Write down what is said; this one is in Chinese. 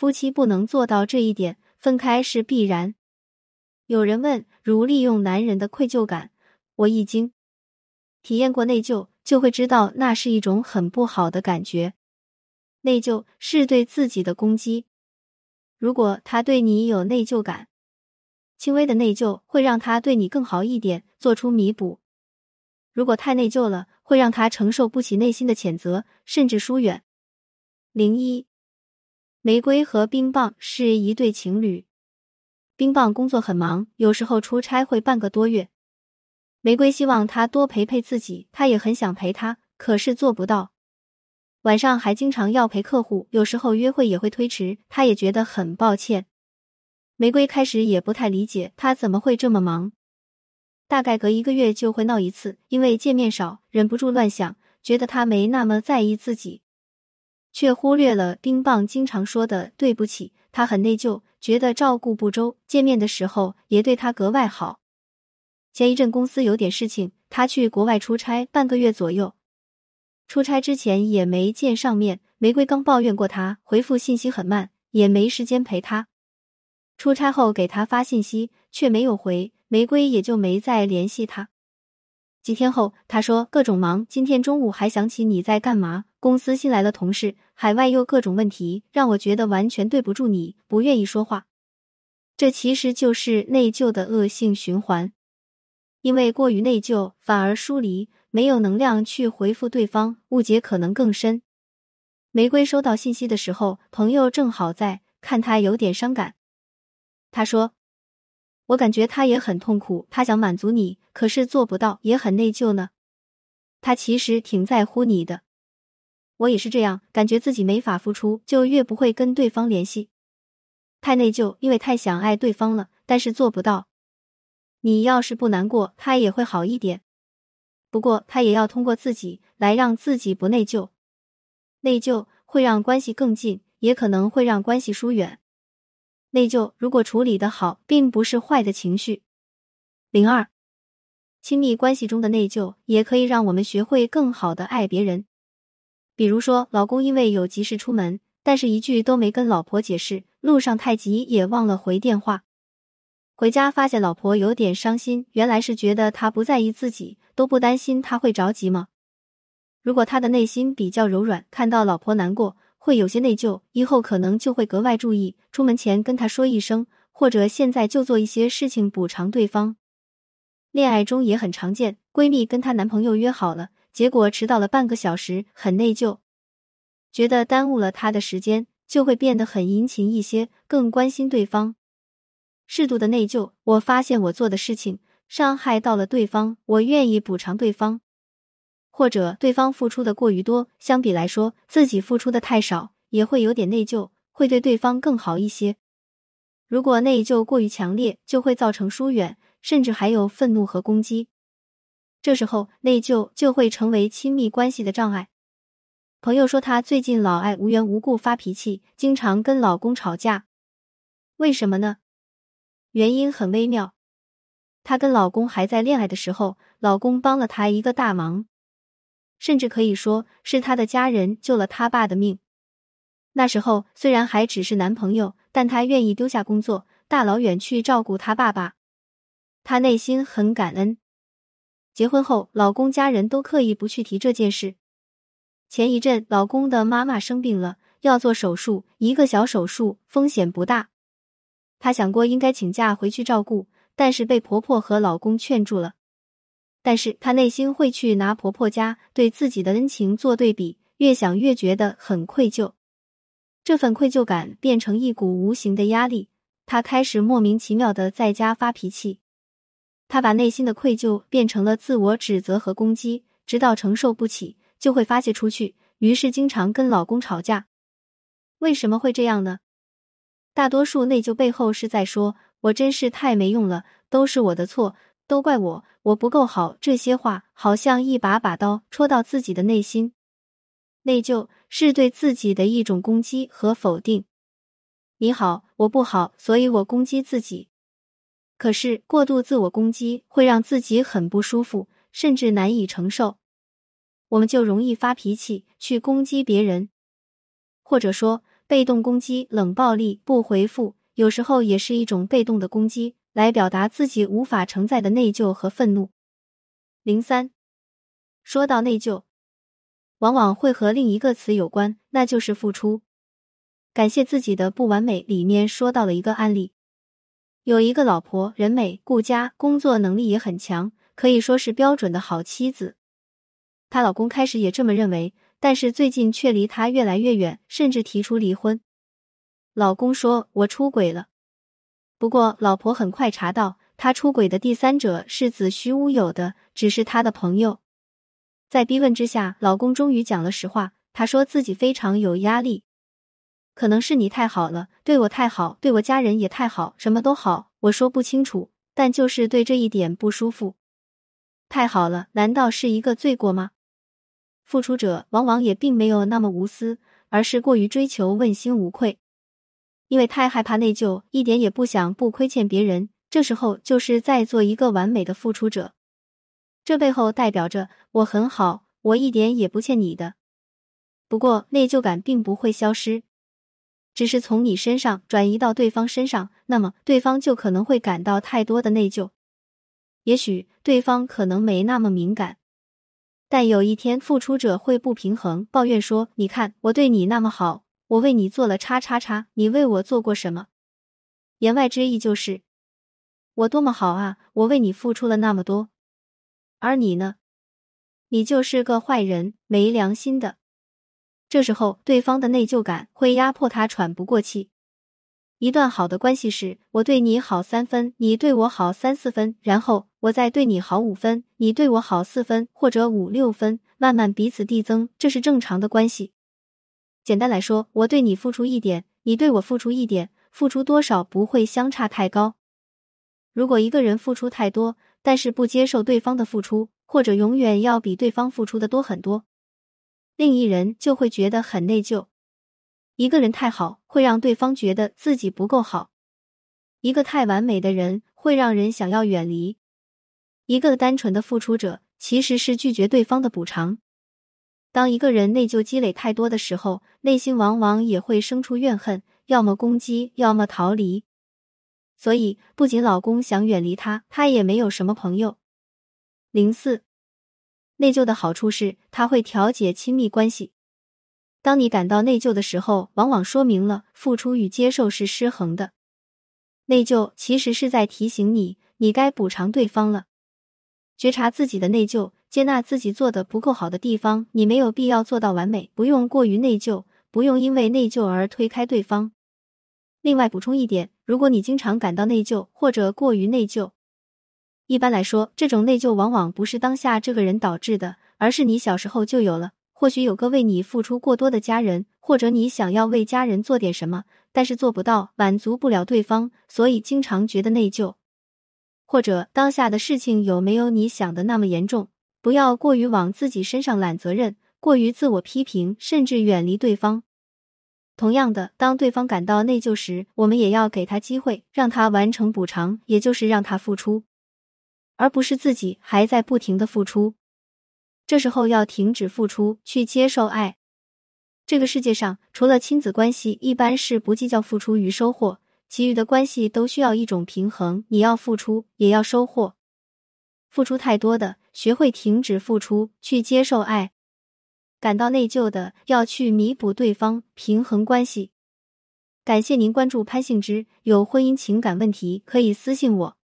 夫妻不能做到这一点，分开是必然。有人问，如利用男人的愧疚感，我一惊。体验过内疚，就会知道那是一种很不好的感觉。内疚是对自己的攻击。如果他对你有内疚感，轻微的内疚会让他对你更好一点，做出弥补；如果太内疚了，会让他承受不起内心的谴责，甚至疏远。零一，玫瑰和冰棒是一对情侣。冰棒工作很忙，有时候出差会半个多月。玫瑰希望他多陪陪自己，他也很想陪他，可是做不到。晚上还经常要陪客户，有时候约会也会推迟，他也觉得很抱歉。玫瑰开始也不太理解他怎么会这么忙，大概隔一个月就会闹一次，因为见面少，忍不住乱想，觉得他没那么在意自己。却忽略了冰棒经常说的对不起，他很内疚，觉得照顾不周。见面的时候也对他格外好。前一阵公司有点事情，他去国外出差半个月左右，出差之前也没见上面。玫瑰刚抱怨过他回复信息很慢，也没时间陪他。出差后给他发信息却没有回，玫瑰也就没再联系他。几天后，他说各种忙，今天中午还想起你在干嘛。公司新来了同事，海外又各种问题，让我觉得完全对不住你，不愿意说话。这其实就是内疚的恶性循环，因为过于内疚，反而疏离，没有能量去回复对方，误解可能更深。玫瑰收到信息的时候，朋友正好在看，他有点伤感。他说。我感觉他也很痛苦，他想满足你，可是做不到，也很内疚呢。他其实挺在乎你的，我也是这样，感觉自己没法付出，就越不会跟对方联系，太内疚，因为太想爱对方了，但是做不到。你要是不难过，他也会好一点。不过他也要通过自己来让自己不内疚，内疚会让关系更近，也可能会让关系疏远。内疚如果处理的好，并不是坏的情绪。零二，亲密关系中的内疚也可以让我们学会更好的爱别人。比如说，老公因为有急事出门，但是一句都没跟老婆解释，路上太急也忘了回电话。回家发现老婆有点伤心，原来是觉得他不在意自己，都不担心他会着急吗？如果他的内心比较柔软，看到老婆难过。会有些内疚，以后可能就会格外注意，出门前跟他说一声，或者现在就做一些事情补偿对方。恋爱中也很常见，闺蜜跟她男朋友约好了，结果迟到了半个小时，很内疚，觉得耽误了他的时间，就会变得很殷勤一些，更关心对方。适度的内疚，我发现我做的事情伤害到了对方，我愿意补偿对方。或者对方付出的过于多，相比来说自己付出的太少，也会有点内疚，会对对方更好一些。如果内疚过于强烈，就会造成疏远，甚至还有愤怒和攻击。这时候内疚就会成为亲密关系的障碍。朋友说，她最近老爱无缘无故发脾气，经常跟老公吵架。为什么呢？原因很微妙。她跟老公还在恋爱的时候，老公帮了她一个大忙。甚至可以说是她的家人救了她爸的命。那时候虽然还只是男朋友，但她愿意丢下工作，大老远去照顾她爸爸，她内心很感恩。结婚后，老公家人都刻意不去提这件事。前一阵，老公的妈妈生病了，要做手术，一个小手术，风险不大。她想过应该请假回去照顾，但是被婆婆和老公劝住了。但是她内心会去拿婆婆家对自己的恩情做对比，越想越觉得很愧疚，这份愧疚感变成一股无形的压力，她开始莫名其妙的在家发脾气，她把内心的愧疚变成了自我指责和攻击，直到承受不起就会发泄出去，于是经常跟老公吵架。为什么会这样呢？大多数内疚背后是在说：“我真是太没用了，都是我的错。”都怪我，我不够好。这些话好像一把把刀戳到自己的内心。内疚是对自己的一种攻击和否定。你好，我不好，所以我攻击自己。可是过度自我攻击会让自己很不舒服，甚至难以承受。我们就容易发脾气去攻击别人，或者说被动攻击、冷暴力、不回复，有时候也是一种被动的攻击，来表达自己无法承载的内疚和愤怒。零三，说到内疚，往往会和另一个词有关，那就是付出。感谢自己的不完美里面说到了一个案例，有一个老婆，人美、顾家，工作能力也很强，可以说是标准的好妻子。她老公开始也这么认为。但是最近却离她越来越远，甚至提出离婚。老公说：“我出轨了。”不过老婆很快查到，他出轨的第三者是子虚乌有的，只是他的朋友。在逼问之下，老公终于讲了实话。他说自己非常有压力，可能是你太好了，对我太好，对我家人也太好，什么都好。我说不清楚，但就是对这一点不舒服。太好了，难道是一个罪过吗？付出者往往也并没有那么无私，而是过于追求问心无愧，因为太害怕内疚，一点也不想不亏欠别人。这时候就是在做一个完美的付出者，这背后代表着我很好，我一点也不欠你的。不过内疚感并不会消失，只是从你身上转移到对方身上，那么对方就可能会感到太多的内疚。也许对方可能没那么敏感。但有一天，付出者会不平衡，抱怨说：“你看，我对你那么好，我为你做了叉叉叉，你为我做过什么？”言外之意就是我多么好啊，我为你付出了那么多，而你呢？你就是个坏人，没良心的。这时候，对方的内疚感会压迫他喘不过气。一段好的关系是我对你好三分，你对我好三四分，然后我再对你好五分，你对我好四分或者五六分，慢慢彼此递增，这是正常的关系。简单来说，我对你付出一点，你对我付出一点，付出多少不会相差太高。如果一个人付出太多，但是不接受对方的付出，或者永远要比对方付出的多很多，另一人就会觉得很内疚。一个人太好，会让对方觉得自己不够好；一个太完美的人，会让人想要远离。一个单纯的付出者，其实是拒绝对方的补偿。当一个人内疚积累太多的时候，内心往往也会生出怨恨，要么攻击，要么逃离。所以，不仅老公想远离他，他也没有什么朋友。零四，内疚的好处是，他会调节亲密关系。当你感到内疚的时候，往往说明了付出与接受是失衡的。内疚其实是在提醒你，你该补偿对方了。觉察自己的内疚，接纳自己做的不够好的地方，你没有必要做到完美，不用过于内疚，不用因为内疚而推开对方。另外补充一点，如果你经常感到内疚或者过于内疚，一般来说，这种内疚往往不是当下这个人导致的，而是你小时候就有了。或许有个为你付出过多的家人，或者你想要为家人做点什么，但是做不到，满足不了对方，所以经常觉得内疚。或者当下的事情有没有你想的那么严重？不要过于往自己身上揽责任，过于自我批评，甚至远离对方。同样的，当对方感到内疚时，我们也要给他机会，让他完成补偿，也就是让他付出，而不是自己还在不停的付出。这时候要停止付出，去接受爱。这个世界上，除了亲子关系，一般是不计较付出与收获，其余的关系都需要一种平衡。你要付出，也要收获。付出太多的，学会停止付出，去接受爱；感到内疚的，要去弥补对方，平衡关系。感谢您关注潘幸之，有婚姻情感问题可以私信我。